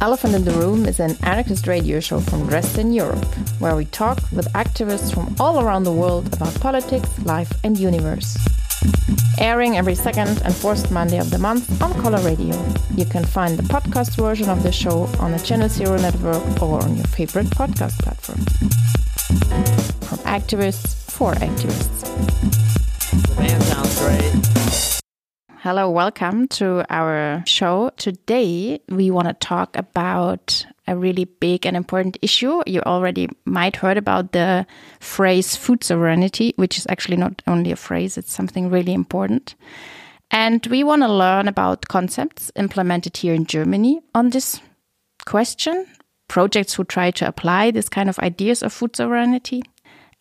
Elephant in the Room is an anarchist radio show from Dresden, Europe, where we talk with activists from all around the world about politics, life, and universe. Airing every second and fourth Monday of the month on coloRadio. You can find the podcast version of the show on the Channel Zero network or on your favorite podcast platform. From activists for activists. Sounds great. Hello, welcome to our show. Today, we want to talk about a really big and important issue. You already might heard about the phrase food sovereignty, which is actually not only a phrase, it's something really important. And we want to learn about concepts implemented here in Germany on this question, projects who try to apply this kind of ideas of food sovereignty.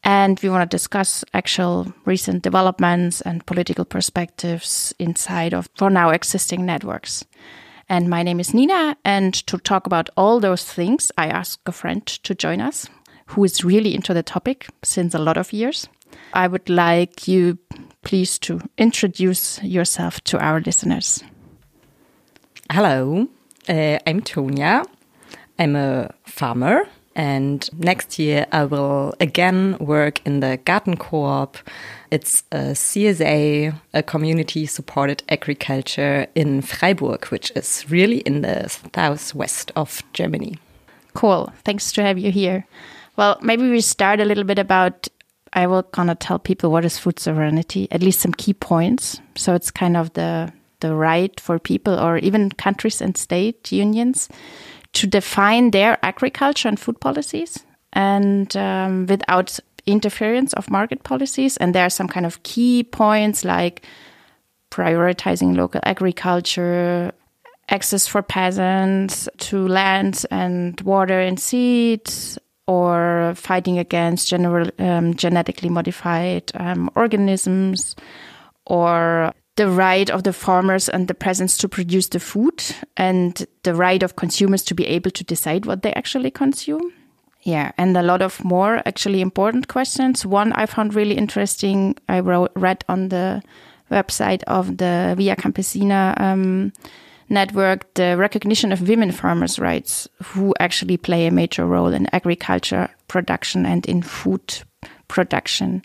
And we want to discuss actual recent developments and political perspectives inside of for now existing networks. And my name is Nina. And to talk about all those things, I asked a friend to join us who is really into the topic since a lot of years. I would like you, please, to introduce yourself to our listeners. Hello, uh, I'm Tonia. I'm a farmer and next year, I will again work in the Garten Co-op. It's a CSA, a community supported agriculture in Freiburg, which is really in the southwest of Germany. Cool. Thanks to have you here. Well, maybe we start a little bit about. I will kind of tell people what is food sovereignty, at least some key points. So it's kind of the the right for people or even countries and state unions to define their agriculture and food policies and um, without interference of market policies. And there are some kind of key points like prioritizing local agriculture, access for peasants to land and water and seeds, or fighting against general, um, genetically modified um, organisms, or the right of the farmers and the peasants to produce the food and the right of consumers to be able to decide what they actually consume. Yeah, and a lot of more actually important questions. One I found really interesting, I wrote, read on the website of the Via Campesina um, network, the recognition of women farmers' rights, who actually play a major role in agriculture production and in food production.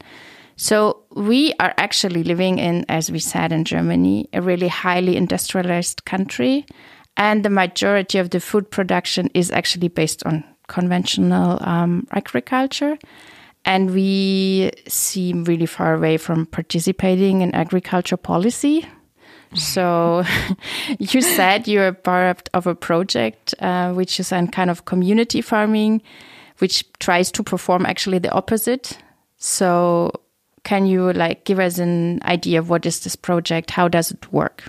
So we are actually living in, as we said in Germany, a really highly industrialized country. And the majority of the food production is actually based on conventional um, agriculture. And we seem really far away from participating in agriculture policy. So you said you're part of a project uh, which is a kind of community farming, which tries to perform actually the opposite. So can you like give us an idea of what is this project? How does it work?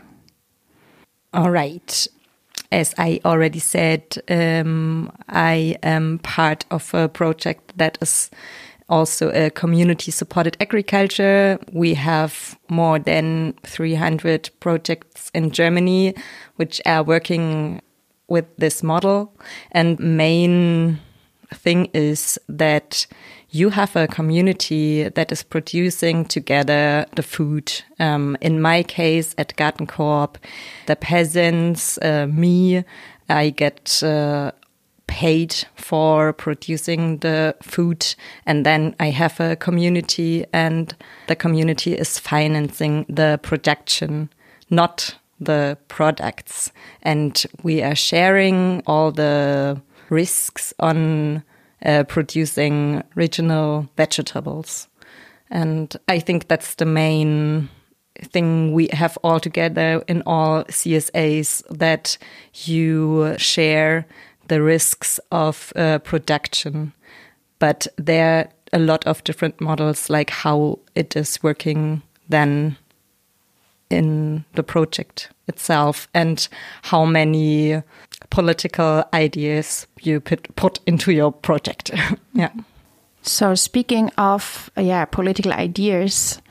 All right. As I already said, um, I am part of a project that is also a community supported agriculture. We have more than 300 projects in Germany which are working with this model. And main thing is that you have a community that is producing together the food. Um, in my case, at Garten Co-op, the peasants, uh, me, I get uh, paid for producing the food, and then I have a community, and the community is financing the production, not the products. And we are sharing all the risks on uh, producing regional vegetables. And I think that's the main thing we have all together in all CSAs that you share the risks of uh, production. But there are a lot of different models, like how it is working then in the project itself and how many political ideas you put, put into your project. yeah. So speaking of uh, yeah political ideas,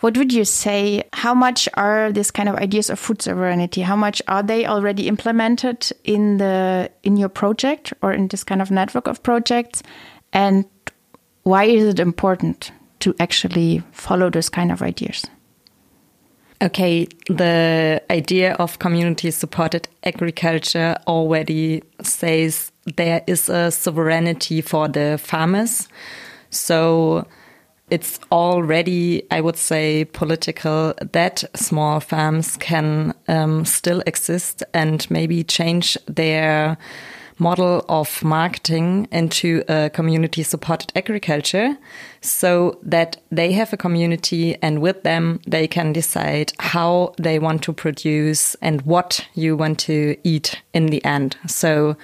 what would you say? How much are these kind of ideas of food sovereignty? How much are they already implemented in the in your project or in this kind of network of projects? And why is it important to actually follow those kind of ideas? Okay, the idea of community supported agriculture already says there is a sovereignty for the farmers. So it's already, I would say, political that small farms can um, still exist and maybe change their model of marketing into a community supported agriculture so that they have a community and with them they can decide how they want to produce and what you want to eat in the end. So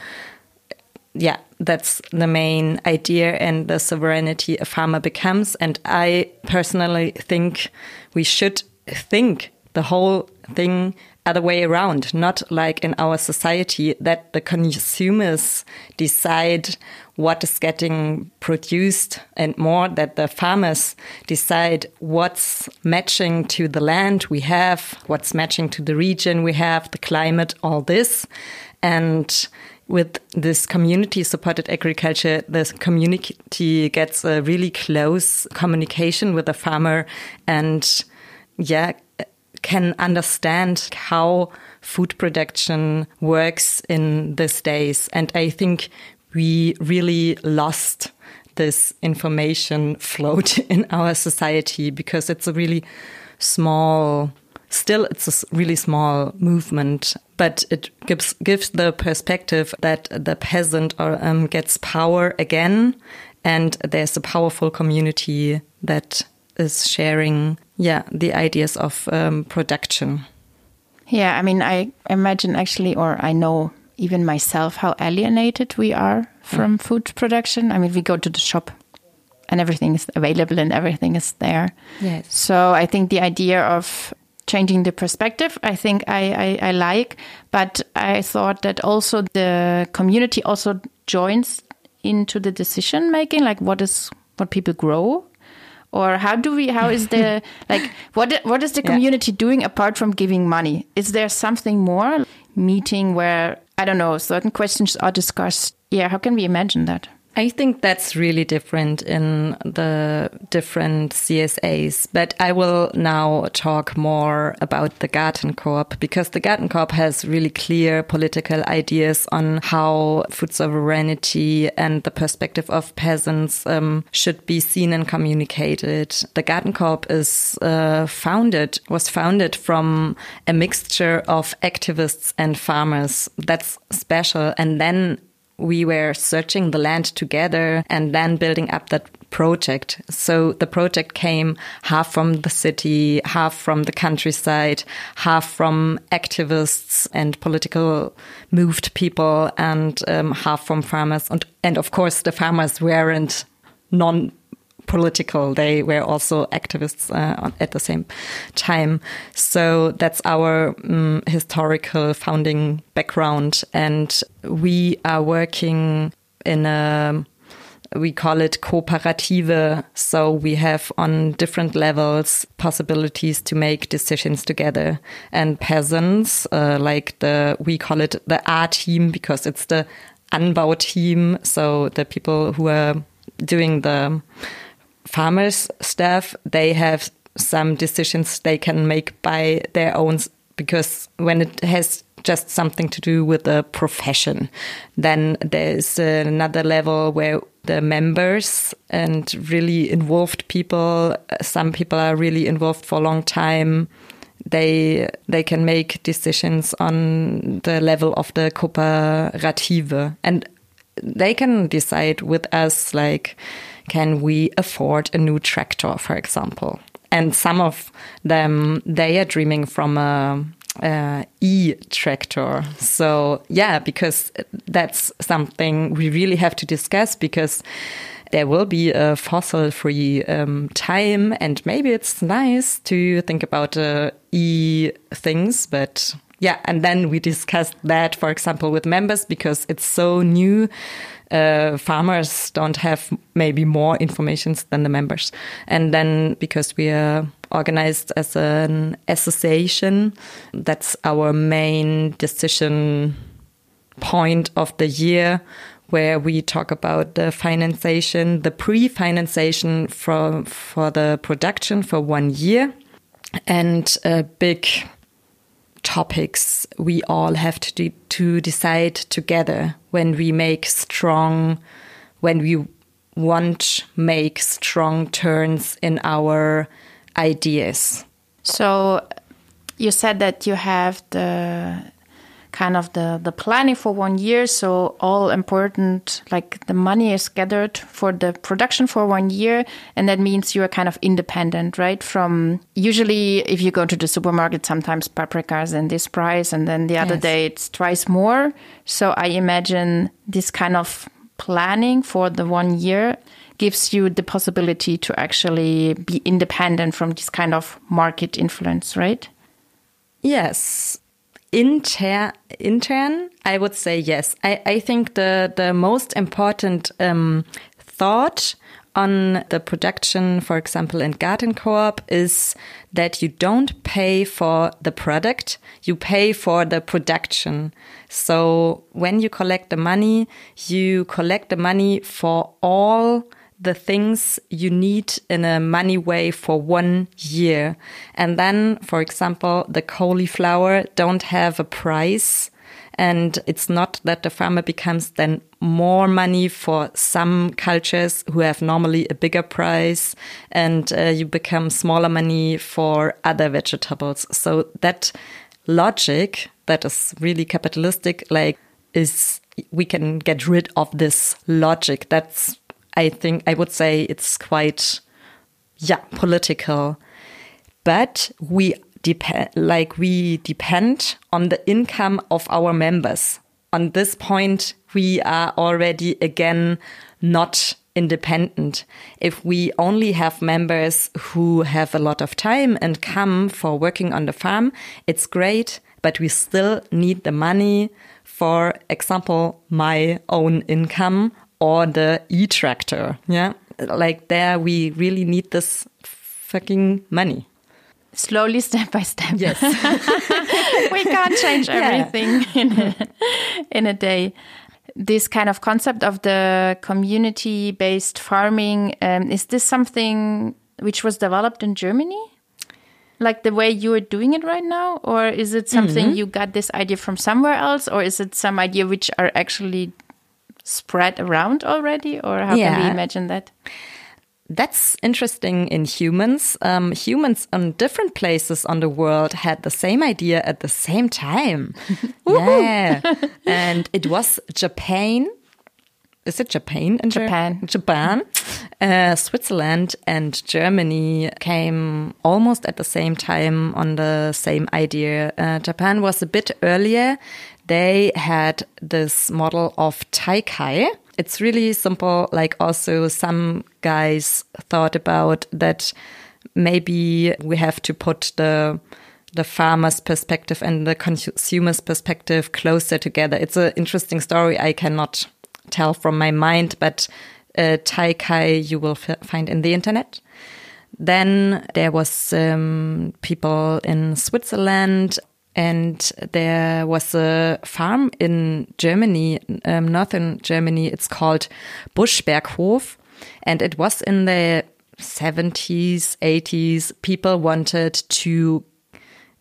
yeah, that's the main idea and the sovereignty a farmer becomes. And I personally think we should think the whole thing other way around, not like in our society that the consumers decide what is getting produced and more that the farmers decide what's matching to the land we have, what's matching to the region we have, the climate, all this. And with this community supported agriculture, the community gets a really close communication with the farmer and yeah, can understand how food production works in these days. And I think we really lost this information float in our society because it's a really small still it's a really small movement but it gives gives the perspective that the peasant or, um, gets power again and there's a powerful community that is sharing yeah the ideas of um, production. Yeah i mean i imagine actually or i know even myself how alienated we are from mm. food production. I mean we go to the shop and everything is available and everything is there. Yes. So i think the idea of changing the perspective i think I, I, I like. But i thought that also the community also joins into the decision making like what is what people grow or how do we how is the like what what is the community yeah. doing apart from giving money? Is there something more? Meeting where i don't know certain questions are discussed. Yeah how can we imagine that I think that's really different in the different CSAs, but I will now talk more about the GartenCoop because the GartenCoop has really clear political ideas on how food sovereignty and the perspective of peasants um, should be seen and communicated. The GartenCoop is uh, founded, was founded from a mixture of activists and farmers. That's special. And then we were searching the land together and then building up that project. So the project came half from the city, half from the countryside, half from activists and political moved people, and um, half from farmers. And, and of course, the farmers weren't non political. They were also activists uh, at the same time. So that's our um, historical founding background. And we are working in a we call it cooperative. So we have on different levels possibilities to make decisions together. And peasants, uh, like the, we call it the A team because it's the Anbau team. So the people who are doing the farmers staff, they have some decisions they can make by their own because when it has just something to do with the profession, then there's another level where the members and really involved people, some people are really involved for a long time. They they can make decisions on the level of the cooperative and they can decide with us like can we afford a new tractor, for example? And some of them, they are dreaming from a, e tractor. So yeah, because that's something we really have to discuss because there will be a fossil free um, time and maybe it's nice to think about uh, e things, but yeah, and then we discussed that, for example, with members because it's so new uh, farmers don't have maybe more information than the members. And then because we are organized as an association, that's our main decision point of the year where we talk about the financiation, the pre-financiation for, for the production for one year and a big topics we all have to de to decide together when we make strong when we want make strong turns in our ideas. So you said that you have the kind of the, the planning for one year. So all important, like the money is gathered for the production for one year. And that means you are kind of independent, right? From usually if you go to the supermarket, sometimes paprika is in this price and then the other Yes. day it's twice more. So I imagine this kind of planning for the one year gives you the possibility to actually be independent from this kind of market influence, right? Yes. Inter intern, I would say yes. I, I think the the most important um, thought on the production, for example, in Garten Coop, is that you don't pay for the product, you pay for the production. So when you collect the money, you collect the money for all the things you need in a money way for one year. And then, for example, the cauliflower don't have a price. And it's not that the farmer becomes then more money for some cultures who have normally a bigger price and uh, you become smaller money for other vegetables. So that logic that is really capitalistic, like is we can get rid of this logic. That's I think I would say it's quite, yeah, political. But we depend, like we depend on the income of our members. On this point, we are already again not independent. If we only have members who have a lot of time and come for working on the farm, it's great, but we still need the money for example, my own income or the e-tractor. Yeah. Like there we really need this fucking money. Slowly, step by step. Yes. we can't change Yeah. everything in, a, in a day. This kind of concept of the community based farming, um, is this something which was developed in Germany? Like the way you are doing it right now? Or is it something you got this idea from somewhere else? Or is it some idea which are actually spread around already? Or how can we imagine that? That's interesting in humans. Um, humans on different places on the world had the same idea at the same time. yeah. and it was Japan. Is it Japan? In Japan. Japan. Uh, Switzerland and Germany came almost at the same time on the same idea. Uh, Japan was a bit earlier. They had this model of Teikei. It's really simple. Like also some guys thought about that maybe we have to put the the farmer's perspective and the consumer's perspective closer together. It's an interesting story. I cannot tell from my mind, but uh, Teikei you will find in the internet. Then there was um, people in Switzerland, and there was a farm in Germany, um, northern Germany. It's called Buschberghof, and it was in the 70s, 80s. People wanted to,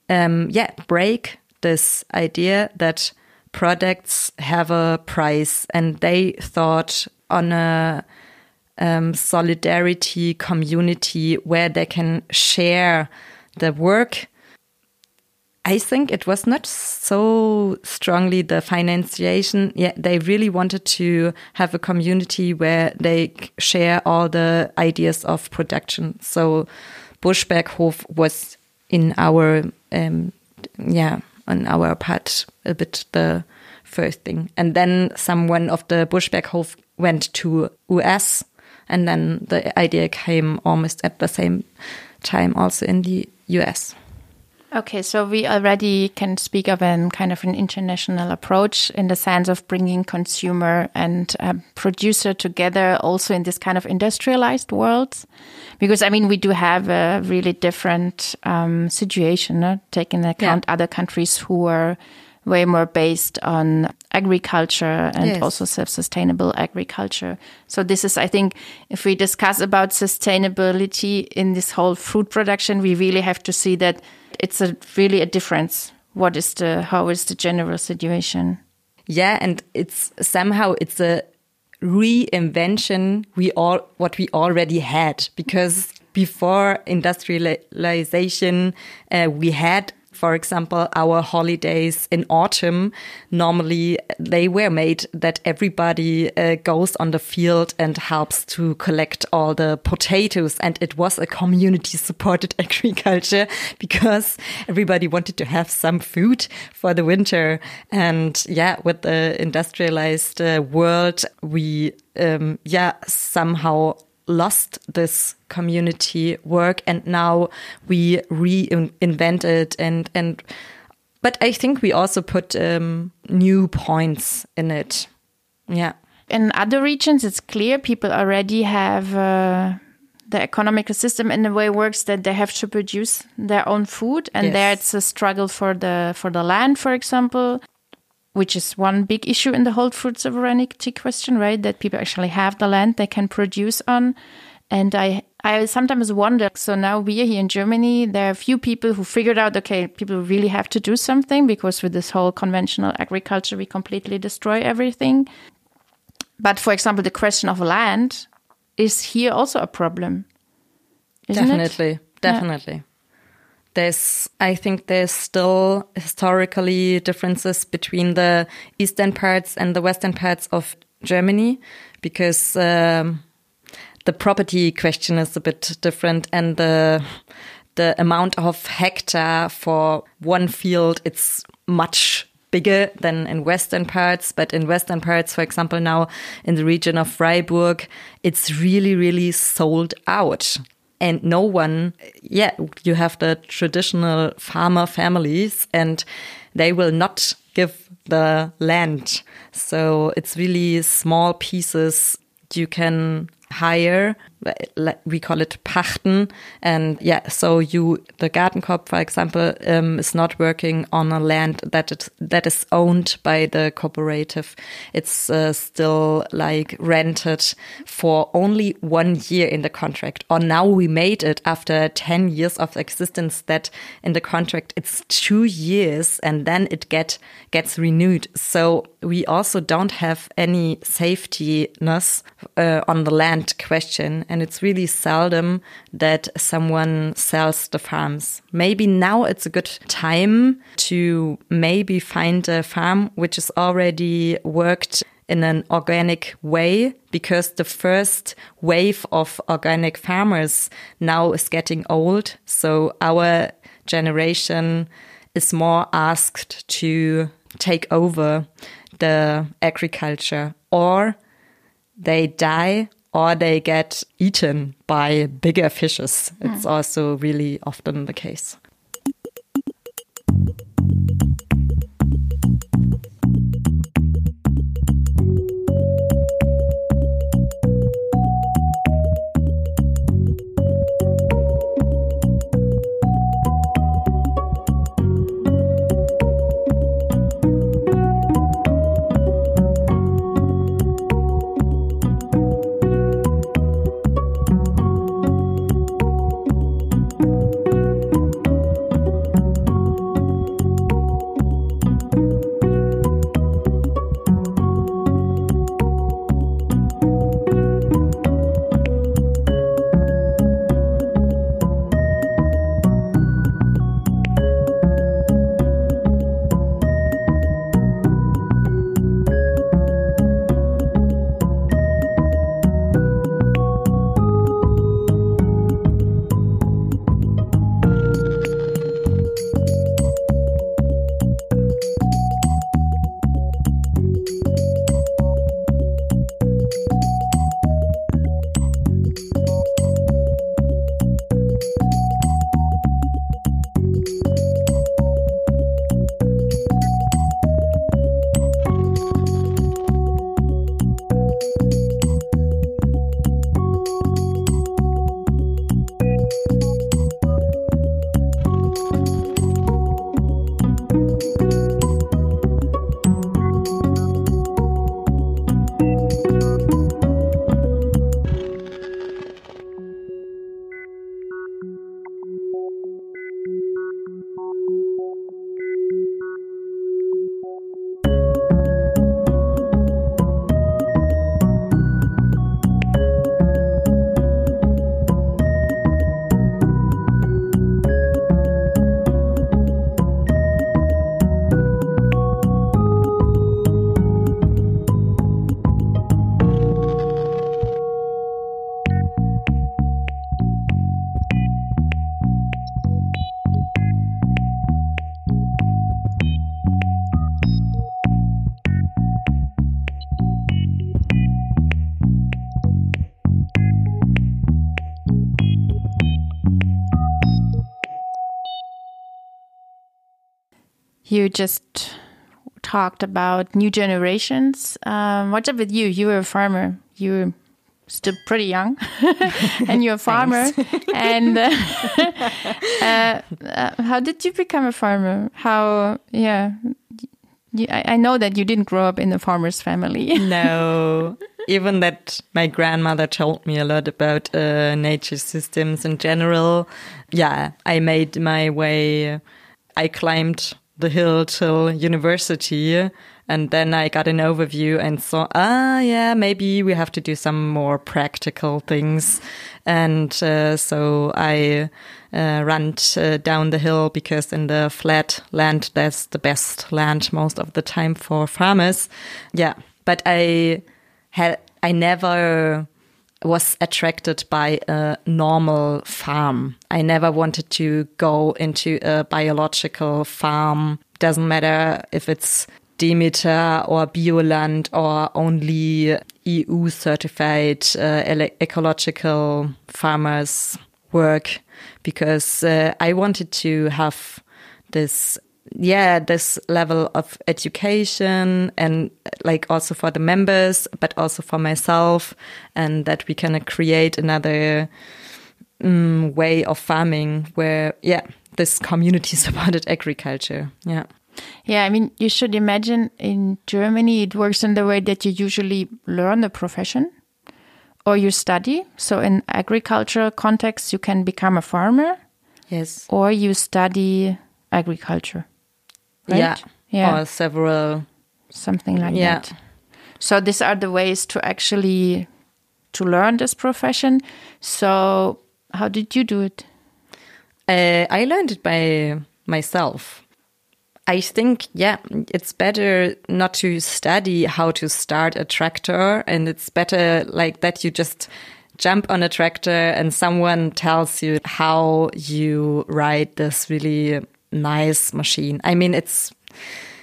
um, yeah, break this idea that products have a price, and they thought on a um, solidarity community where they can share the work. I think it was not so strongly the financiation. Yeah, they really wanted to have a community where they share all the ideas of production. So Buschberghof was in our, um, yeah, on our part a bit the first thing. And then someone of the Buschberghof went to US and then the idea came almost at the same time also in the US. Okay, so we already can speak of an kind of an international approach in the sense of bringing consumer and um, producer together, also in this kind of industrialized world. Because I mean, we do have a really different um, situation, no? taking into account other countries who are way more based on agriculture and Yes. also self-sustainable agriculture. So this is, I think, if we discuss about sustainability in this whole food production, we really have to see that it's a really a difference. What is the, how is the general situation? Yeah, and it's somehow it's a reinvention we all what we already had because before industrialization uh, we had for example our holidays in autumn normally they were made that everybody uh, goes on the field and helps to collect all the potatoes. And it was a community supported agriculture because everybody wanted to have some food for the winter. And yeah with the industrialized uh, world we um, yeah somehow lost this community work and now we reinvent it and and but i think we also put um, new points in it. Yeah. In other regions, it's clear people already have uh, the economical system in a way works that they have to produce their own food, and Yes. there it's a struggle for the for the land, for example, which is one big issue in the whole food sovereignty question, right? That people actually have the land they can produce on, and I. I sometimes wonder. So now we are here in Germany. There are a few people who figured out, okay, people really have to do something because with this whole conventional agriculture, we completely destroy everything. But for example, the question of land is here also a problem. Isn't it? definitely definitely there's i think there's still historically differences between the eastern parts and the western parts of germany because um, the property question is a bit different and the the amount of hectare for one field it's much bigger than in western parts. But in western parts for example now in the region of freiburg it's really really sold out and no one yeah you have the traditional farmer families and they will not give the land. So it's really small pieces you can hire we call it pachten. And yeah so you the GartenCoop for example um, is not working on a land that it, that is owned by the cooperative. It's uh, still like rented for only one year in the contract. Or now we made it after 10 years of existence that in the contract it's two years and then it get gets renewed. So we also don't have any safetyness uh, on the land question and it's really seldom that someone sells the farms. Maybe now it's a good time to maybe find a farm which is already worked in an organic way because the first wave of organic farmers now is getting old. So our generation is more asked to take over the agriculture or they die or they get eaten by bigger fishes. It's hmm. also really often the case. You just talked about new generations. Um, what's up with you? You were a farmer. You were still pretty young, and you're a farmer. and uh, uh, uh, how did you become a farmer? How? Yeah, you, I, I know that you didn't grow up in a farmer's family. no, even that my grandmother told me a lot about uh, nature systems in general. Yeah, I made my way. I climbed the hill till university. And then I got an overview and saw, ah, yeah, maybe we have to do some more practical things. And uh, so I uh, ran uh, down the hill because in the flat land, that's the best land most of the time for farmers. Yeah. But I had, I never was attracted by a normal farm. I never wanted to go into a biological farm. Doesn't matter if it's Demeter or Bioland or only EU certified uh, ecological farmers work because uh, I wanted to have this yeah, this level of education and like also for the members, but also for myself, and that we can create another um, way of farming where, yeah, this community supported agriculture. Yeah. Yeah, I mean, you should imagine in Germany it works in the way that you usually learn the profession or you study. So in agricultural context, you can become a farmer. Yes. Or you study agriculture right? Yeah. Yeah. Or several. Something like yeah. that. So these are the ways to actually to learn this profession. So how did you do it? Uh, I learned it by myself. I think, yeah, it's better not to study how to start a tractor, and it's better like that you just jump on a tractor and someone tells you how you ride this really nice machine. I mean, it's,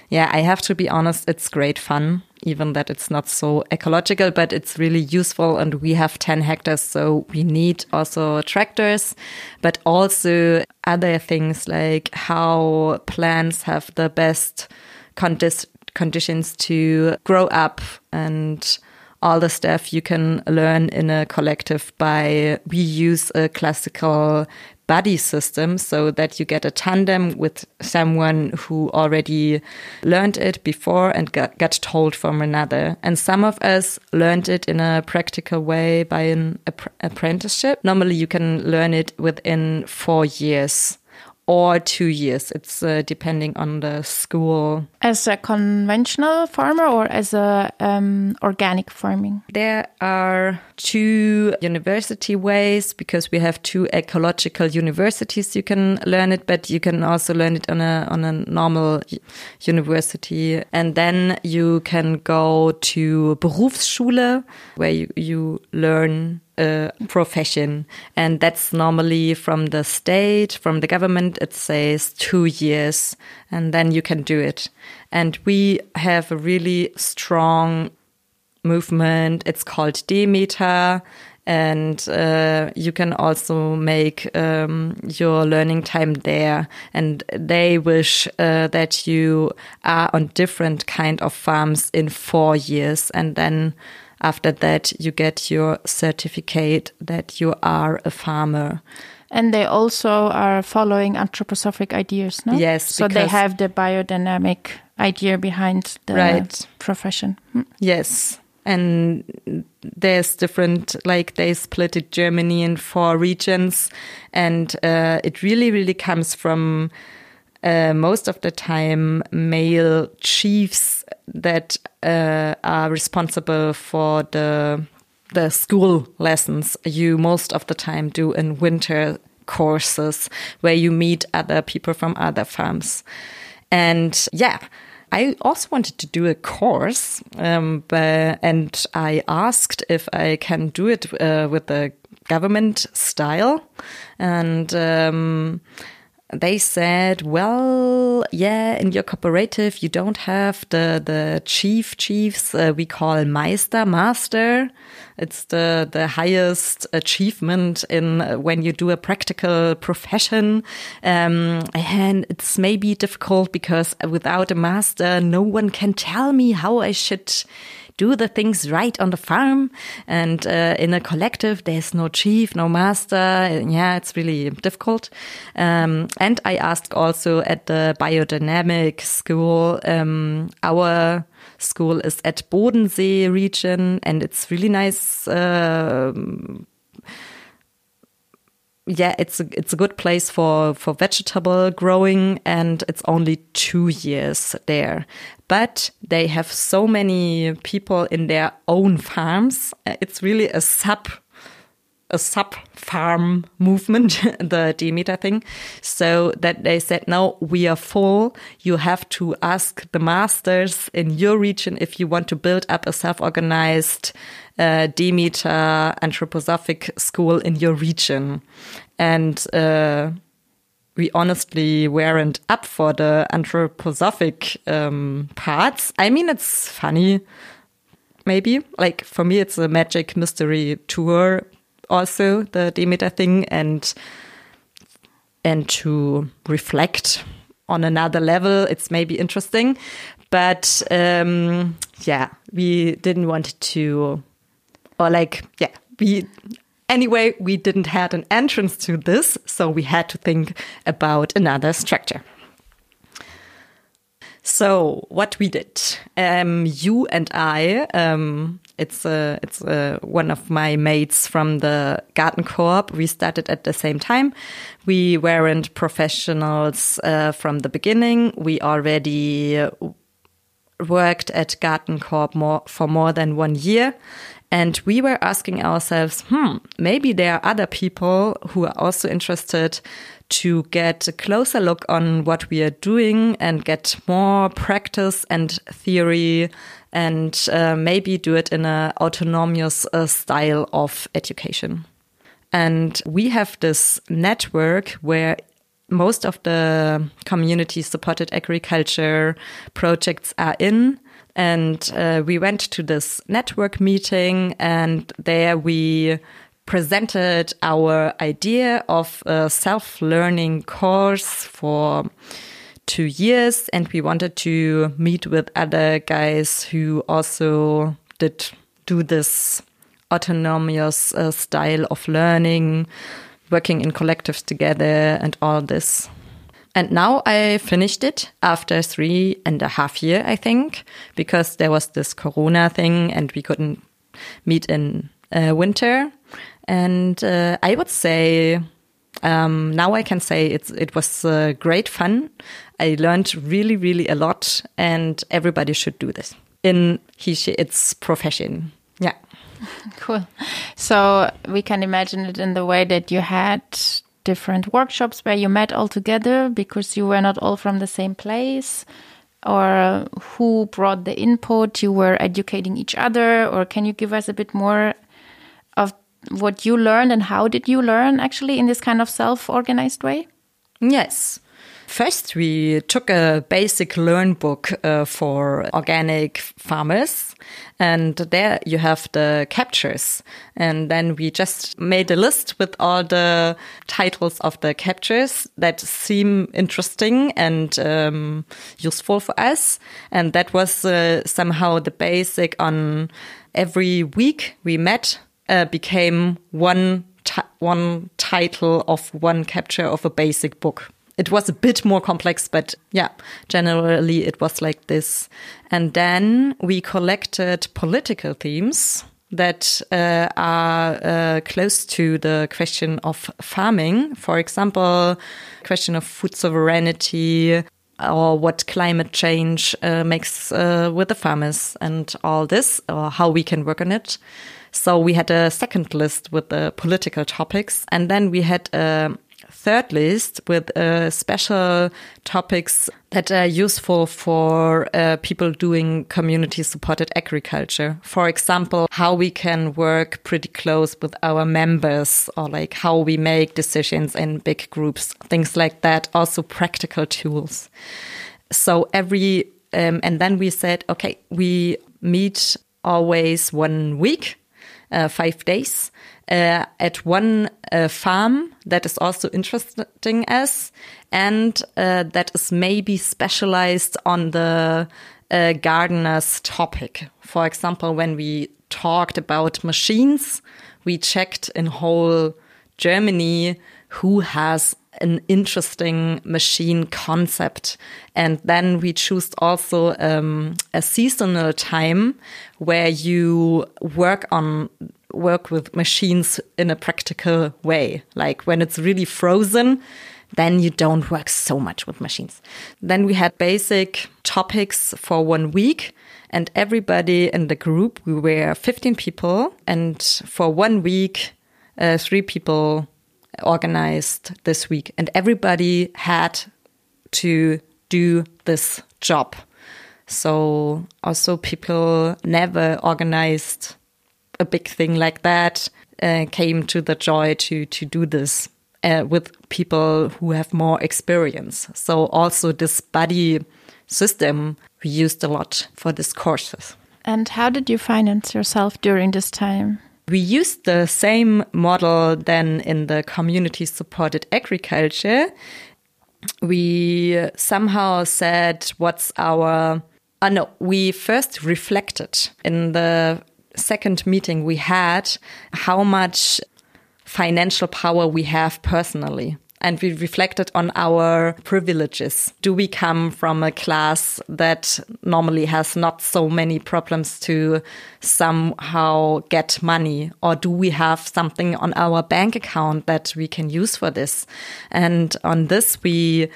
yeah, I have to be honest, it's great fun, even that it's not so ecological, but it's really useful. And we have 10 hectares, so we need also tractors, but also other things like how plants have the best condi conditions to grow up and all the stuff you can learn in a collective by we use a classical buddy system so that you get a tandem with someone who already learned it before and got, got told from another. And some of us learned it in a practical way by an apprenticeship. Normally you can learn it within four years or two years. It's uh, depending on the school. As a conventional farmer or as a um, organic farming? There are two university ways because we have two ecological universities. You can learn it, but you can also learn it on a on a normal university, and then you can go to Berufsschule where you, you learn a profession. And that's normally from the state, from the government, it says two years, and then you can do it. And we have a really strong movement. It's called Demeter. And uh, you can also make um, your learning time there. And they wish uh, that you are on different kind of farms in four years, and then after that, you get your certificate that you are a farmer. And they also are following anthroposophic ideas, no? Yes. So they have the biodynamic idea behind the right. profession. Hmm. Yes. And there's different, like they split it Germany in four regions. And uh, it really, really comes from uh, most of the time male chiefs that uh, are responsible for the the school lessons. You most of the time do in winter courses where you meet other people from other farms. And yeah I also wanted to do a course, um, but, and I asked if I can do it uh, with the government style, and um, they said, well, yeah, in your cooperative, you don't have the, the chief chiefs uh, we call Meister, master. It's the, the highest achievement in uh, when you do a practical profession. Um, and it's maybe difficult because without a master, no one can tell me how I should do the things right on the farm. And uh, in a collective, there's no chief, no master. Yeah, it's really difficult. Um, and I asked also at the biodynamic school, um, our school is at Bodensee region and it's really nice. Uh, yeah, it's a, it's a good place for, for vegetable growing and it's only two years there. But they have so many people in their own farms. Uh, it's really a sub a sub farm movement, the Demeter thing. So that they said, no, we are full. You have to ask the masters in your region if you want to build up a self organized uh, Demeter anthroposophic school in your region. And uh, we honestly weren't up for the anthroposophic um, parts. I mean, it's funny, maybe. Like for me, it's a magic mystery tour, also the Demeter thing, and and to reflect on another level, it's maybe interesting. But um, yeah, we didn't want to or like yeah we anyway we didn't had an entrance to this so we had to think about another structure so what we did um, you and i um, it's uh, it's uh, one of my mates from the GartenCoop. We started at the same time. We weren't professionals uh, from the beginning. We already worked at GartenCoop more, for more than one year. And we were asking ourselves, hmm, maybe there are other people who are also interested to get a closer look on what we are doing and get more practice and theory and uh, maybe do it in an autonomous uh, style of education. And we have this network where most of the community supported agriculture projects are in. And uh, we went to this network meeting, and there we presented our idea of a self learning course for two years. And we wanted to meet with other guys who also did do this autonomous uh, style of learning, working in collectives together, and all this. And now I finished it after three and a half year, I think, because there was this Corona thing and we couldn't meet in uh, winter. And uh, I would say um, now I can say it's it was uh, great fun. I learned really, really a lot, and everybody should do this in she its profession. Yeah. Cool. So we can imagine it in the way that you had different workshops where you met all together because you were not all from the same place or who brought the input you were educating each other or can you give us a bit more of what you learned and how did you learn actually in this kind of self-organized way yes First, we took a basic learn book uh, for organic farmers, and there you have the captures. And then we just made a list with all the titles of the captures that seem interesting and um, useful for us. And that was uh, somehow the basic on every week we met uh, became one one title of one capture of a basic book it was a bit more complex, but yeah, generally it was like this. And then we collected political themes that uh, are uh, close to the question of farming. For example, question of food sovereignty or what climate change uh, makes uh, with the farmers and all this, or how we can work on it. So we had a second list with the political topics, and then we had a third list with uh, special topics that are useful for uh, people doing community supported agriculture. For example, how we can work pretty close with our members or like how we make decisions in big groups, things like that. Also practical tools. So every, um, and then we said, okay, we meet always one week, uh, five days uh, at one uh, farm that is also interesting us and uh, that is maybe specialized on the uh, gardener's topic. For example, when we talked about machines, we checked in whole Germany who has an interesting machine concept. And then we choose also um, a seasonal time where you work on work with machines in a practical way. Like when it's really frozen, then you don't work so much with machines. Then we had basic topics for one week and everybody in the group, we were 15 people and for one week, uh, three people organized this week and everybody had to do this job. So also people never organized a big thing like that uh, came to the joy to to do this uh, with people who have more experience. So also this buddy system we used a lot for these courses. And how did you finance yourself during this time? We used the same model then in the community supported agriculture. We somehow said, what's our. Uh, no, we first reflected in the second meeting we had how much financial power we have personally. And we reflected on our privileges. Do we come from a class that normally has not so many problems to somehow get money? Or do we have something on our bank account that we can use for this? And on this, we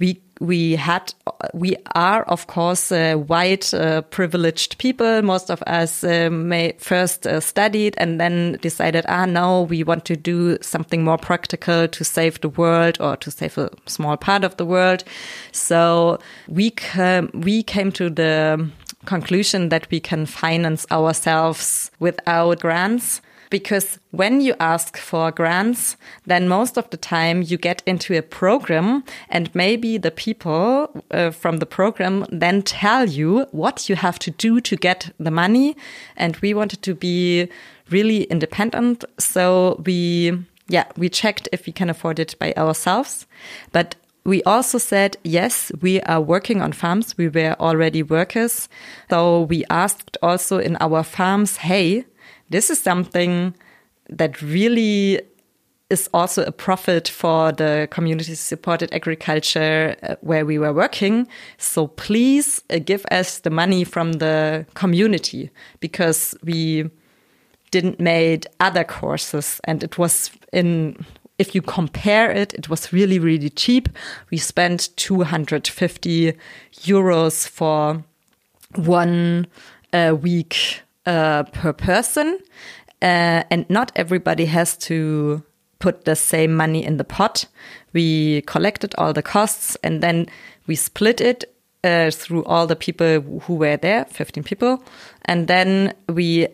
we we had we are of course uh, white uh, privileged people. Most of us uh, may first uh, studied and then decided ah no we want to do something more practical to save the world or to save a small part of the world. So we came, we came to the conclusion that we can finance ourselves without grants because when you ask for grants, then most of the time you get into a program and maybe the people uh, from the program then tell you what you have to do to get the money. And we wanted to be really independent. So we, yeah, we checked if we can afford it by ourselves. But we also said, yes, we are working on farms. We were already workers. So we asked also in our farms, hey, this is something that really is also a profit for the community supported agriculture uh, where we were working. So please uh, give us the money from the community because we didn't made other courses and it was in if you compare it it was really really cheap we spent 250 euros for one uh, week uh, per person. Uh, and not everybody has to put the same money in the pot. We collected all the costs and then we split it uh, through all the people who were there, 15 people. And then we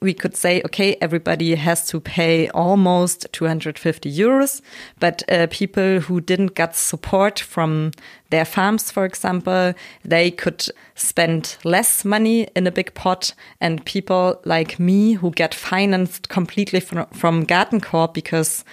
we could say, okay, everybody has to pay almost 250 euros, but uh, people who didn't get support from their farms, for example, they could spend less money in a big pot. And people like me who get financed completely from, from GartenCoop because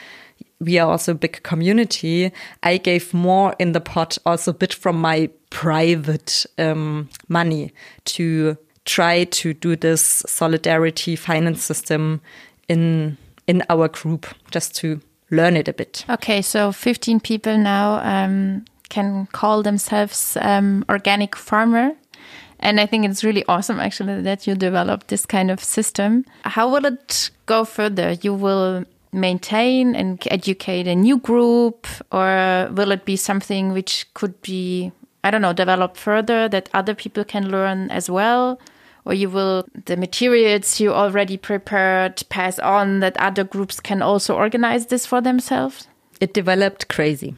we are also a big community. I gave more in the pot, also a bit from my private um, money to try to do this solidarity finance system in in our group just to learn it a bit. Okay, so 15 people now um, can call themselves um, organic farmer. And I think it's really awesome actually that you developed this kind of system. How will it go further? You will maintain and educate a new group, or will it be something which could be, I don't know, developed further that other people can learn as well? Or you will the materials you already prepared pass on that other groups can also organize this for themselves? it developed crazy.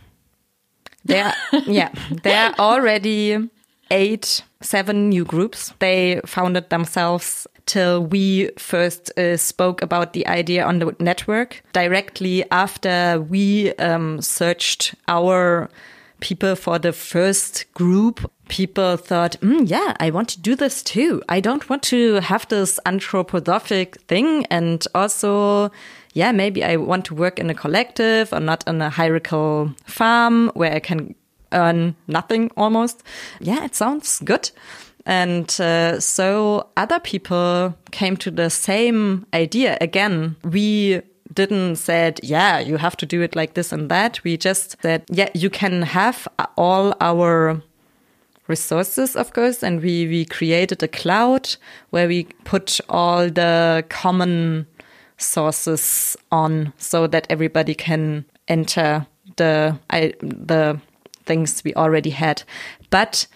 There, yeah, there are already eight, seven new groups. They founded themselves till we first uh, spoke about the idea on the network. Directly after we um, searched our people for the first group, people thought, mm, yeah, I want to do this too. I don't want to have this anthroposophic thing. And also, yeah, maybe I want to work in a collective or not in a hierarchical farm where I can earn nothing almost. Yeah, it sounds good. And uh, so other people came to the same idea. Again, we didn't said, yeah, you have to do it like this and that. We just said, yeah, you can have all our resources, of course. And we, we created a cloud where we put all the common sources on so that everybody can enter the, I, the things we already had. But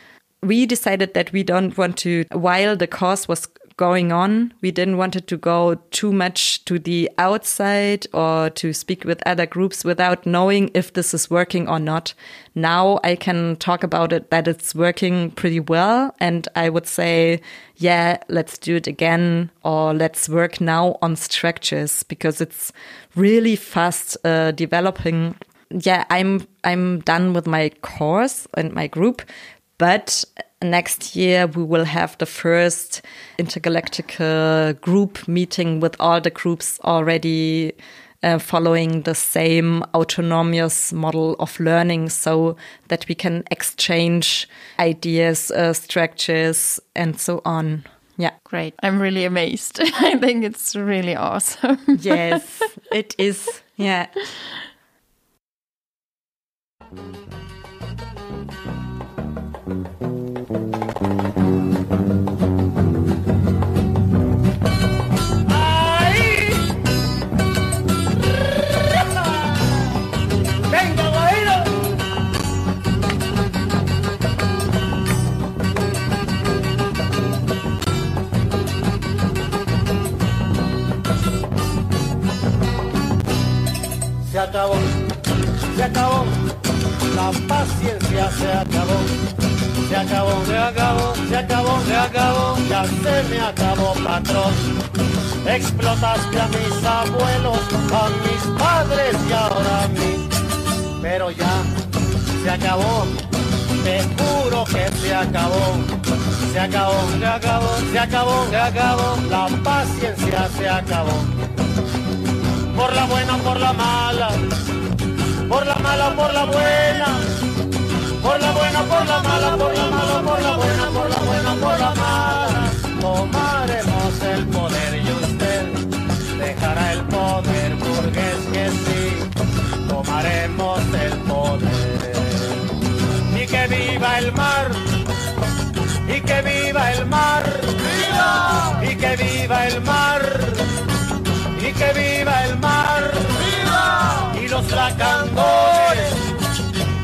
we decided that we don't want to, while the course was going on, we didn't want it to go too much to the outside or to speak with other groups without knowing if this is working or not. Now I can talk about it that it's working pretty well. And I would say, yeah, let's do it again or let's work now on structures because it's really fast uh, developing yeah, I'm I'm done with my course and my group, but next year we will have the first intergalactical group meeting with all the groups already uh, following the same autonomous model of learning so that we can exchange ideas, uh, structures, and so on. Yeah. Great. I'm really amazed. I think it's really awesome. yes, it is. Yeah. Se acabó, se acabó, la paciencia se acabó. Se acabó, se acabó, se acabó, se acabó, ya se me acabó, patrón. Explotaste a mis abuelos, a mis padres y ahora a mí. Pero ya se acabó, te juro que se acabó. Se acabó, se acabó, se acabó, se acabó, la paciencia se acabó. Por la buena, por la mala, por la mala, por la buena. Por la buena, por la mala, por la mala, por la buena, por la buena, por la mala. Tomaremos el poder y usted dejará el poder burgués que sí. Tomaremos el poder. Y que viva el mar. Y que viva el mar. ¡Viva! Y que viva el mar. Que viva el mar. ¡Viva! Y los lacandones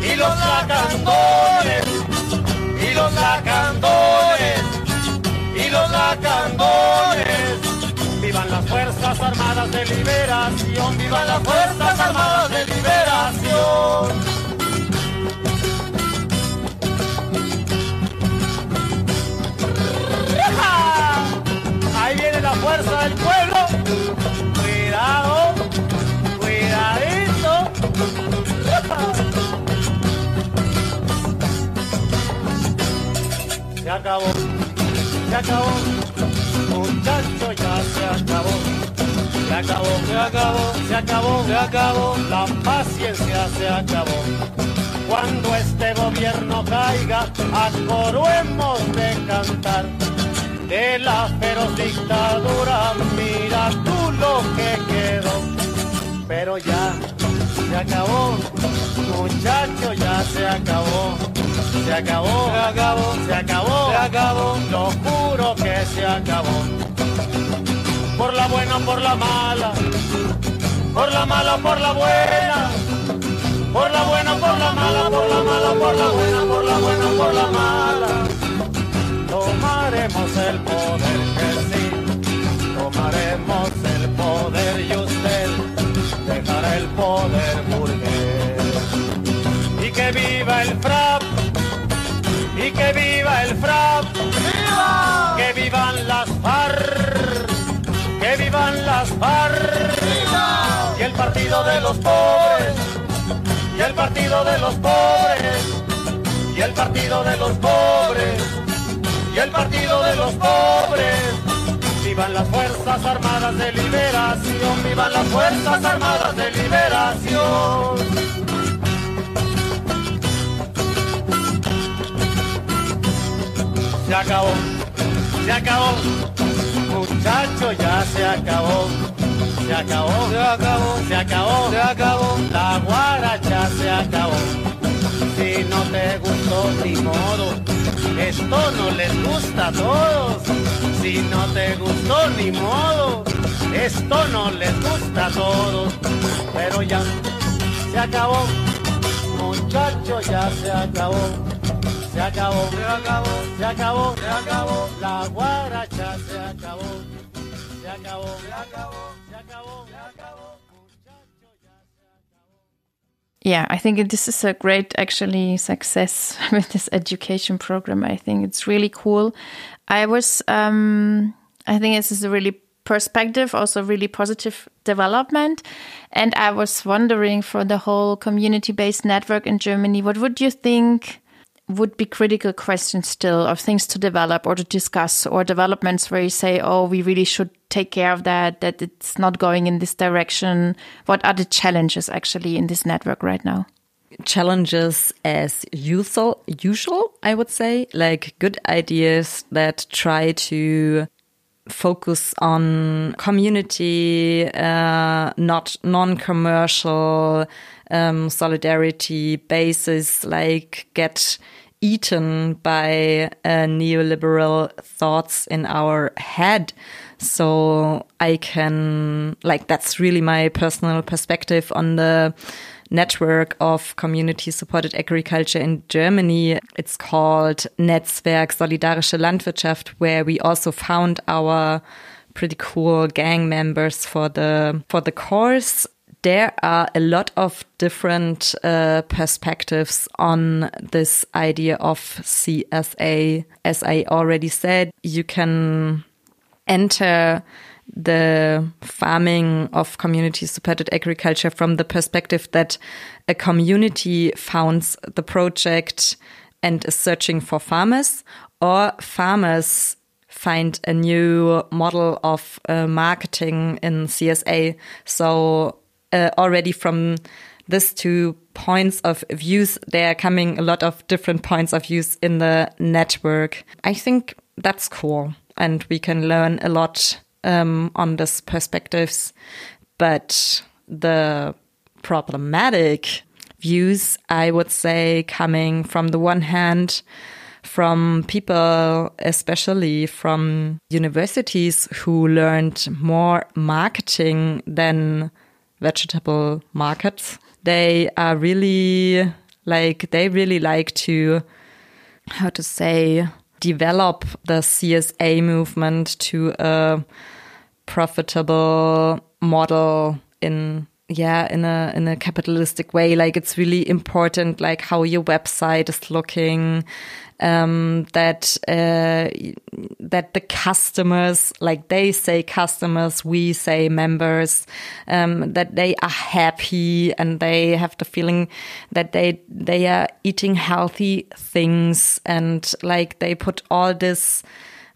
y los lacandones, y los lacandones, y los lacandones. Vivan las Fuerzas Armadas de Liberación, vivan las Fuerzas Armadas de Liberación. Ahí viene la fuerza del pueblo. Acabó, se acabó, muchacho ya se acabó, se acabó, se acabó, se acabó, se acabó, la paciencia se acabó. Cuando este gobierno caiga, a de cantar. De la feroz dictadura, mira tú lo que quedó. Pero ya, se acabó, muchacho, ya se acabó. Se acabó, se acabó, se acabó, se acabó, lo juro que se acabó. Por la buena, por la mala, por la mala, por la buena. Por la buena, por la mala, por la mala, por la buena, por la buena, por la mala. Tomaremos el poder que sí, tomaremos el poder dejar el poder burgués. Y que viva el frap, y que viva el frap, ¡Viva! que vivan las FARC, que vivan las FARC, ¡Viva! y el partido de los pobres, y el partido de los pobres, y el partido de los pobres, y el partido de los pobres. Vivan las Fuerzas Armadas de Liberación, vivan las Fuerzas Armadas de Liberación. Se acabó, se acabó, muchacho, ya se acabó. Se acabó, se acabó, se acabó, se acabó. La guaracha se acabó. Si no te gustó ni modo, esto no les gusta a todos. Si no te gustó ni modo, esto no les gusta a todos. Pero ya se acabó, muchacho, ya se acabó. Se acabó, se acabó, se acabó, se acabó. La guaracha se acabó. Se acabó, se acabó, Yeah, I think this is a great actually success with this education program. I think it's really cool. I was, um, I think this is a really perspective, also really positive development. And I was wondering for the whole community based network in Germany, what would you think would be critical questions still of things to develop or to discuss or developments where you say, oh, we really should take care of that, that it's not going in this direction? What are the challenges actually in this network right now? challenges as usual, usual, I would say, like good ideas that try to focus on community, uh, not non-commercial, um, solidarity basis, like get eaten by uh, neoliberal thoughts in our head. So I can, like, that's really my personal perspective on the network of community supported agriculture in Germany. It's called Netzwerk Solidarische Landwirtschaft, where we also found our pretty cool gang members for the for the course there are a lot of different uh, perspectives on this idea of CSA. As I already said, you can enter the farming of community supported agriculture from the perspective that a community founds the project and is searching for farmers, or farmers find a new model of uh, marketing in CSA. So uh, already from this two points of views, there are coming a lot of different points of views in the network. I think that's cool, and we can learn a lot um, on these perspectives. But the problematic views, I would say, coming from the one hand, from people, especially from universities who learned more marketing than vegetable markets. They are really like, they really like to, how to say, develop the CSA movement to a profitable model in yeah in a in a capitalistic way like it's really important like how your website is looking um, that uh, that the customers, like they say customers, we say members, um, that they are happy and they have the feeling that they they are eating healthy things and like they put all this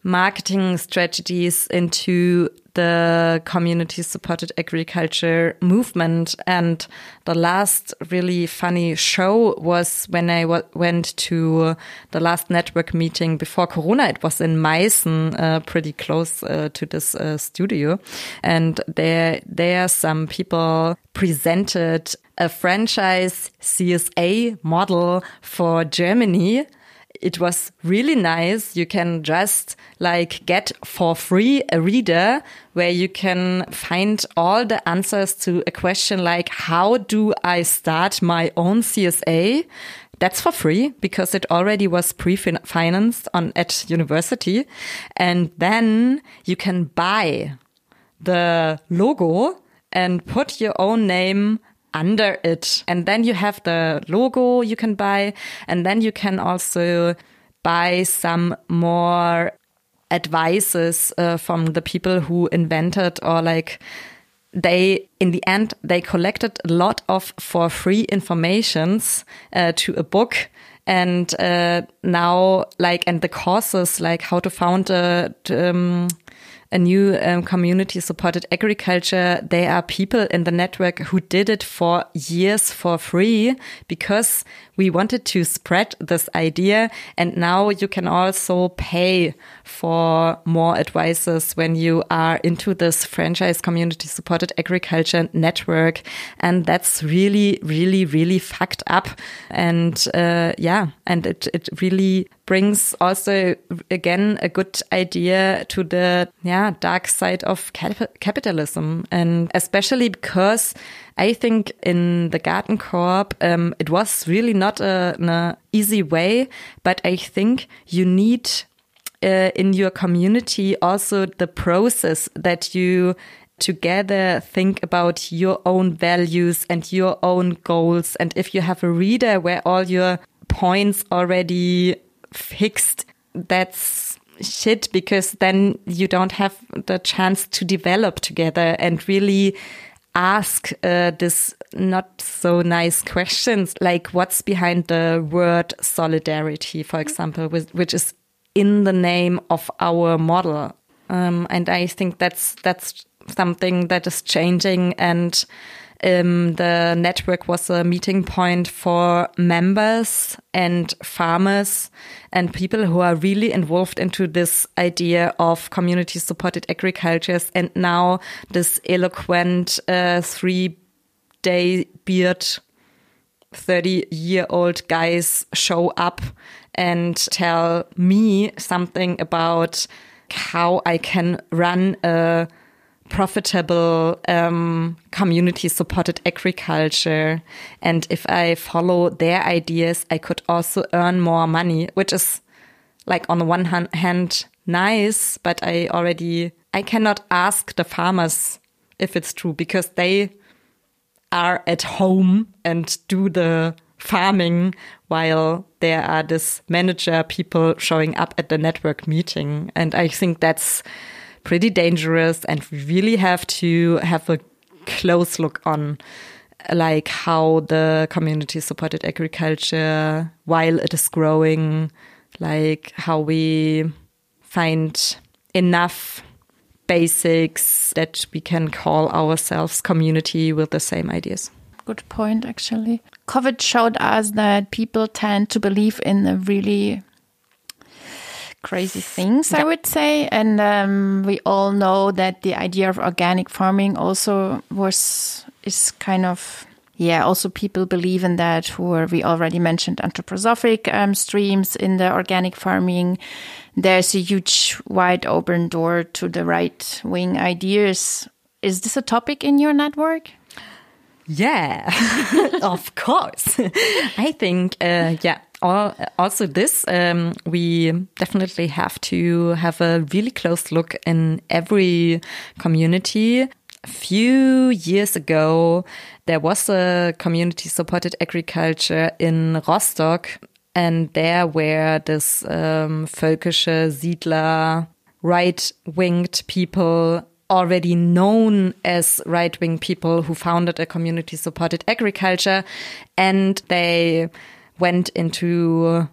marketing strategies into the community supported agriculture movement. And the last really funny show was when I went to the last network meeting before Corona. It was in Meissen, uh, pretty close uh, to this uh, studio. And there, there some people presented a franchise CSA model for Germany it was really nice. You can just like get for free a reader where you can find all the answers to a question like, how do I start my own CSA? That's for free because it already was pre-financed on at university. And then you can buy the logo and put your own name under it. And then you have the logo you can buy. And then you can also buy some more advices uh, from the people who invented or like they in the end they collected a lot of for free informations uh, to a book and uh, now like and the courses like how to found a um, a new um, community supported agriculture. There are people in the network who did it for years for free because we wanted to spread this idea. And now you can also pay for more advices when you are into this franchise community supported agriculture network. And that's really, really, really fucked up. And, uh, yeah, and it, it really brings also again a good idea to the yeah dark side of cap capitalism. And especially because I think in the GartenCoop um, it was really not a, an easy way. But I think you need uh, in your community also the process that you together think about your own values and your own goals. And if you have a reader where all your points already fixed, that's shit because then you don't have the chance to develop together and really ask uh, this not so nice questions like what's behind the word solidarity for example which is in the name of our model. Um, and i think that's that's something that is changing and um, the network was a meeting point for members and farmers and people who are really involved into this idea of community supported agricultures. And now this eloquent uh, three day beard 30 year old guys show up and tell me something about how I can run a profitable um, community supported agriculture. And if I follow their ideas, I could also earn more money, which is like on the one hand, hand nice, but I already, I cannot ask the farmers if it's true because they are at home and do the farming while there are this manager people showing up at the network meeting. And I think that's, pretty dangerous and we really have to have a close look on like how the community supported agriculture while it is growing like how we find enough basics that we can call ourselves community with the same ideas. Good point actually. Covid showed us that people tend to believe in a really crazy things, yeah. I would say. And um, we all know that the idea of organic farming also was is kind of yeah. Also, people believe in that. Who are, we already mentioned anthroposophic um, streams in the organic farming. There's a huge wide open door to the right wing ideas. Is this a topic in your network? Yeah, of course. I think, uh, yeah, also this um, we definitely have to have a really close look in every community. A few years ago there was a community supported agriculture in rostock and there were this um, völkische siedler right-winged people already known as right-wing people who founded a community supported agriculture and they went into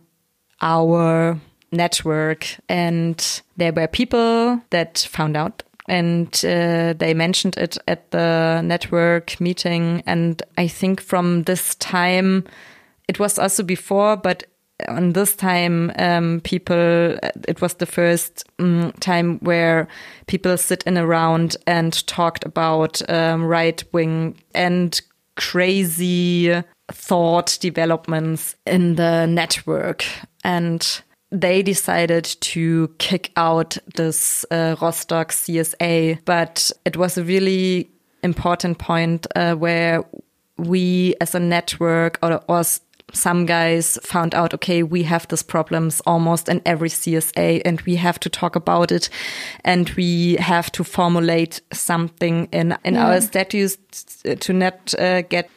our network and there were people that found out and uh, they mentioned it at the network meeting. And i think from this time it was also before but on this time um, people it was the first um, time where people sit in a round and talked about um, right wing and crazy thought developments in the network and they decided to kick out this uh, Rostock CSA, but it was a really important point uh, where we as a network or, or some guys found out, okay, we have these problems almost in every CSA and we have to talk about it and we have to formulate something in, in yeah. our statutes to not uh, get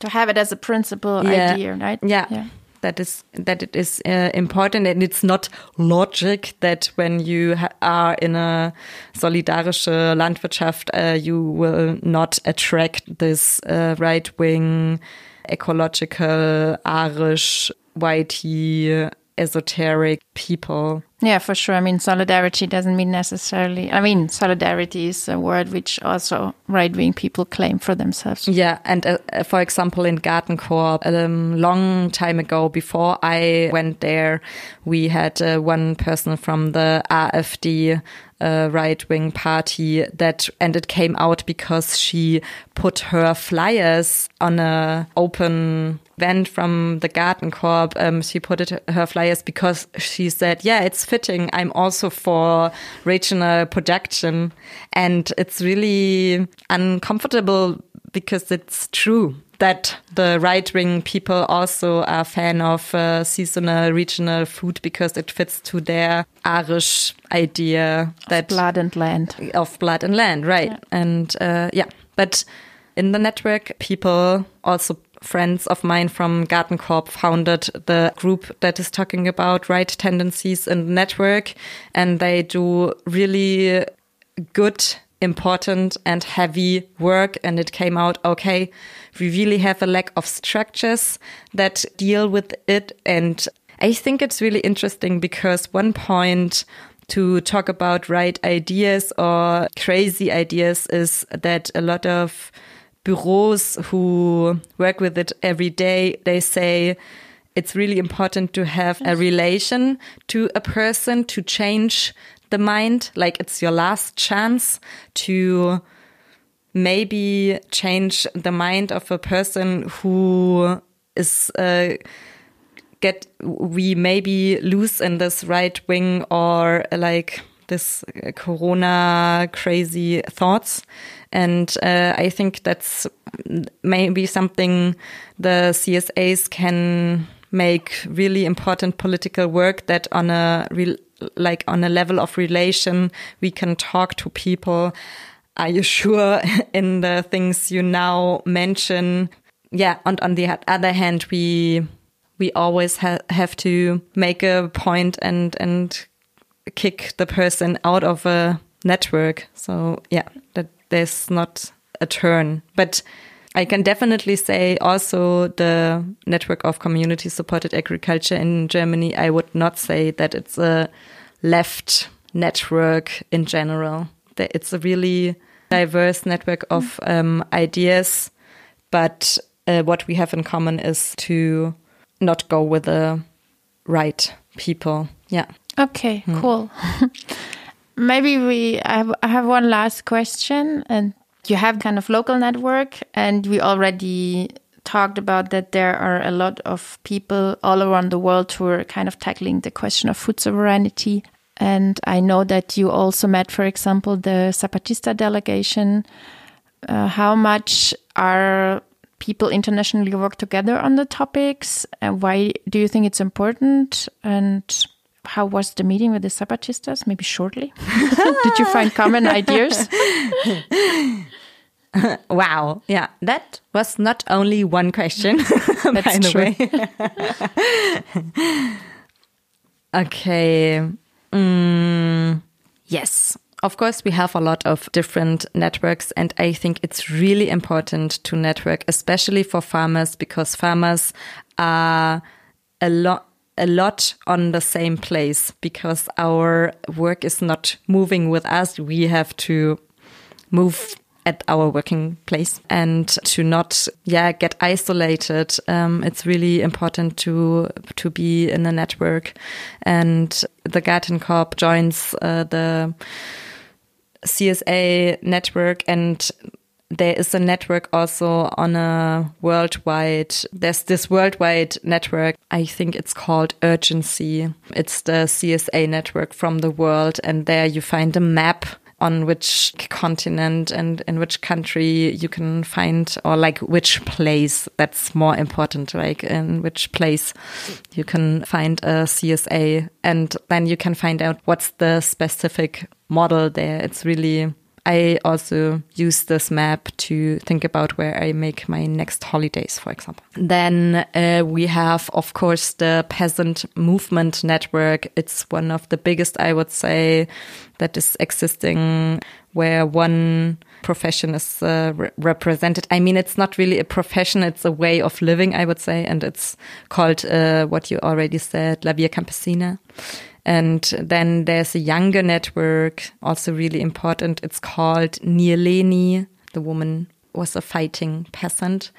to have it as a principal yeah. idea, right? Yeah. yeah. that is that it is uh, important and it's not logic that when you ha are in a solidarische Landwirtschaft uh, you will not attract this uh, right wing ecological Irish whitey esoteric people Yeah, for sure. I mean, solidarity doesn't mean necessarily. I mean, solidarity is a word which also right wing people claim for themselves. Yeah, and uh, for example, in GartenCoop, a um, long time ago, before I went there, we had uh, one person from the AfD uh, right wing party that, and it came out because she put her flyers on a open vent from the GartenCoop. Um, she put it her flyers because she said, "Yeah, it's fitting. I'm also for regional production," and it's really uncomfortable because it's true that the right wing people also are fan of uh, seasonal regional food because it fits to their Irish idea that Blood and land. of blood and land, right? And uh, yeah, but in the network, people also friends of mine from GartenCoop founded the group that is talking about right tendencies in the network, and they do really good, important, and heavy work. And it came out okay. We really have a lack of structures that deal with it, and I think it's really interesting because one point to talk about right ideas or crazy ideas is that a lot of bureaus who work with it every day, they say it's really important to have a relation to a person to change the mind. Like it's your last chance to maybe change the mind of a person who is uh, get we maybe lose in this right wing or like this uh, corona crazy thoughts and uh, i think that's maybe something the csas can make really important political work that on a real like on a level of relation we can talk to people. Are you sure in the things you now mention? Yeah and on the other hand we we always ha have to make a point and and kick the person out of a network. So yeah that there's not a turn but I can definitely say also the network of community supported agriculture in Germany. I would not say that it's a left network in general. It's a really diverse network of um, ideas, but uh, what we have in common is to not go with the right people. Yeah. Okay, cool. Maybe we. I have, I have one last question, and you have kind of local network, and we already talked about that there are a lot of people all around the world who are kind of tackling the question of food sovereignty. And I know that you also met, for example, the Zapatista delegation. Uh, how much are people internationally work together on the topics? And why do you think it's important? And how was the meeting with the Zapatistas? Maybe shortly. Did you find common ideas? Wow. Yeah. That was not only one question, by That's the true. way. okay. Mm, yes. Of course, we have a lot of different networks, and I think it's really important to network, especially for farmers, because farmers are a lot a lot on the same place because our work is not moving with us. We have to move at our working place and to not yeah get isolated um, it's really important to to be in a network and the GartenCoop joins uh, the CSA network and there is a network also on a worldwide there's this worldwide network. I think it's called Urgenci. It's the csa network from the world and there you find a map on which continent and in which country you can find or like which place that's more important like in which place you can find a csa and then you can find out what's the specific model there. It's really I also use this map to think about where I make my next holidays, for example. Then uh, we have, of course, the Peasant Movement Network. It's one of the biggest, I would say, that is existing where one profession is uh, re represented. I mean, it's not really a profession, it's a way of living, I would say. And it's called uh, what you already said, La Via Campesina. And then there's a younger network, also really important. It's called Nyeleni. The woman was a fighting peasant.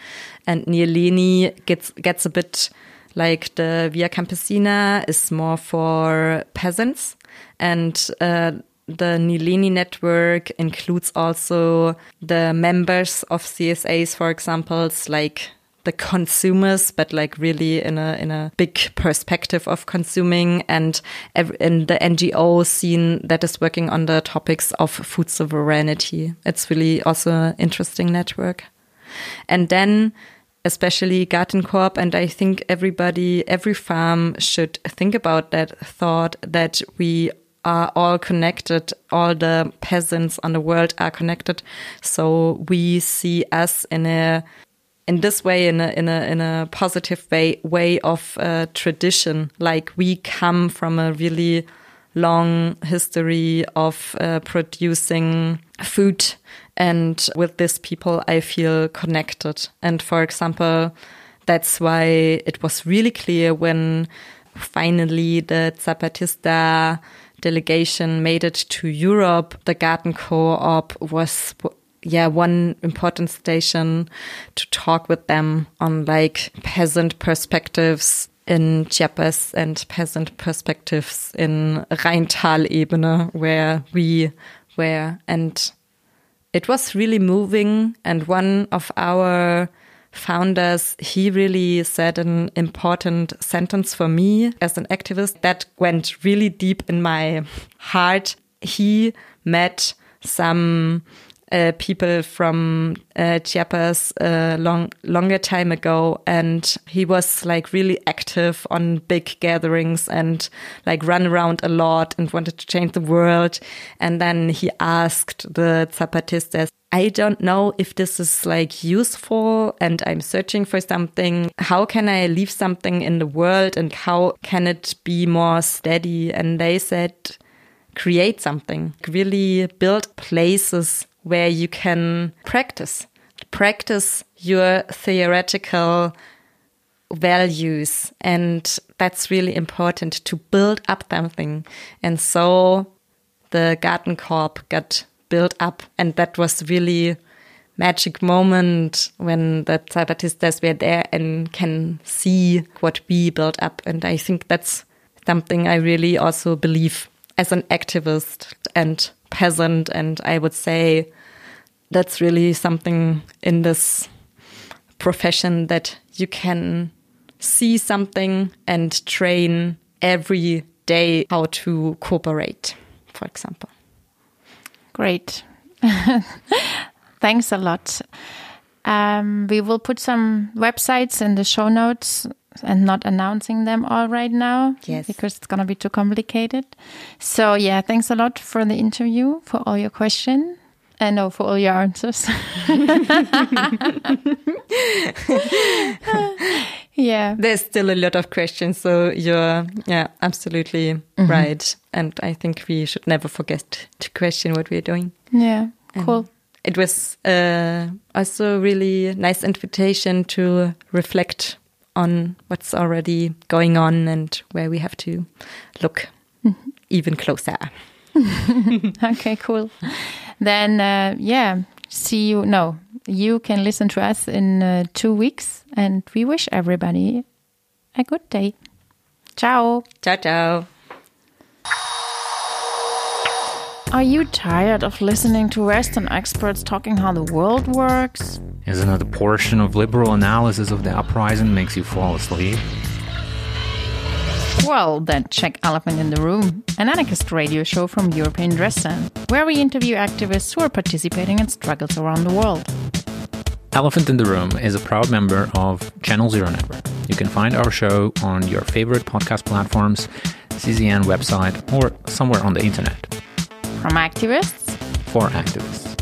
And Nyeleni gets, gets a bit like the Via Campesina is more for peasants. And uh, the Nyeleni network includes also the members of CSAs, for example, like the consumers, but like really in a in a big perspective of consuming, and in the NGO scene that is working on the topics of food sovereignty. It's really also an interesting network. And then especially GartenCoop, and I think everybody, every farm should think about that thought that we are all connected. All the peasants on the world are connected. So we see us in a in this way in a in a in a positive way way of uh, tradition. Like we come from a really long history of uh, producing food and with this people i feel connected. And for example that's why it was really clear when finally the zapatista delegation made it to europe the GartenCoop was yeah, one important station to talk with them on like peasant perspectives in Chiapas and peasant perspectives in Rheintal-Ebene where we were. And it was really moving. And one of our founders, he really said an important sentence for me as an activist that went really deep in my heart. He met some uh, people from uh, Chiapas a uh, long longer time ago, and he was like really active on big gatherings and like run around a lot and wanted to change the world. And then he asked the Zapatistas, I don't know if this is like useful and I'm searching for something. How can I leave something in the world and how can it be more steady? And they said, create something, really build places where you can practice, practice your theoretical values. And that's really important to build up something. And so the GartenCoop got built up. And that was really magic moment when the Zapatistas were there and can see what we built up. And I think that's something I really also believe as an activist and peasant. And I would say that's really something in this profession that you can see something and train every day how to cooperate, for example. Great. Thanks a lot. Um, we will put some websites in the show notes and not announcing them all right now. Yes. Because it's going to be too complicated. So, yeah, thanks a lot for the interview, for all your questions. I know for all your answers. yeah. There's still a lot of questions, so you're yeah, absolutely mm -hmm. right. And I think we should never forget to question what we're doing. Yeah. Cool. It was uh, also really nice invitation to reflect on what's already going on and where we have to look mm -hmm. even closer. okay, cool then uh, yeah, see you. No, you can listen to us in uh, two weeks, and we wish everybody a good day. Ciao. Ciao, ciao. Are you tired of listening to Western experts talking how the world works? Isn't it a portion of liberal analysis of the uprising makes you fall asleep? Well, then check Elephant in the Room, an anarchist radio show from European Dresden, where we interview activists who are participating in struggles around the world. Elephant in the Room is a proud member of Channel Zero Network. You can find our show on your favorite podcast platforms, CZN website, or somewhere on the internet. From activists for activists.